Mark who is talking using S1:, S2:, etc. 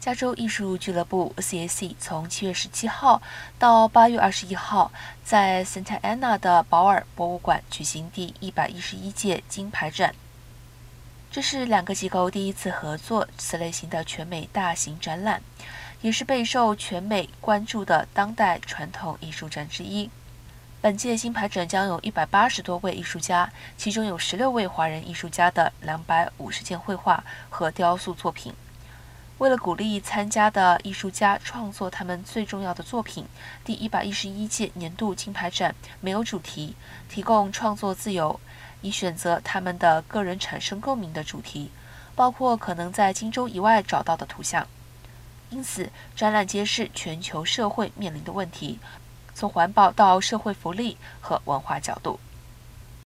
S1: 加州艺术俱乐部 （CAC） 从七月十七号到八月二十一号，在 Santa Ana 的保尔博物馆举行第一百一十一届金牌展。这是两个机构第一次合作此类型的全美大型展览，也是备受全美关注的当代传统艺术展之一。本届金牌展将有一百八十多位艺术家，其中有十六位华人艺术家的两百五十件绘画和雕塑作品。为了鼓励参加的艺术家创作他们最重要的作品，第一百一十一届年度金牌展没有主题，提供创作自由，以选择他们的个人产生共鸣的主题，包括可能在荆州以外找到的图像。因此，展览揭示全球社会面临的问题，从环保到社会福利和文化角度。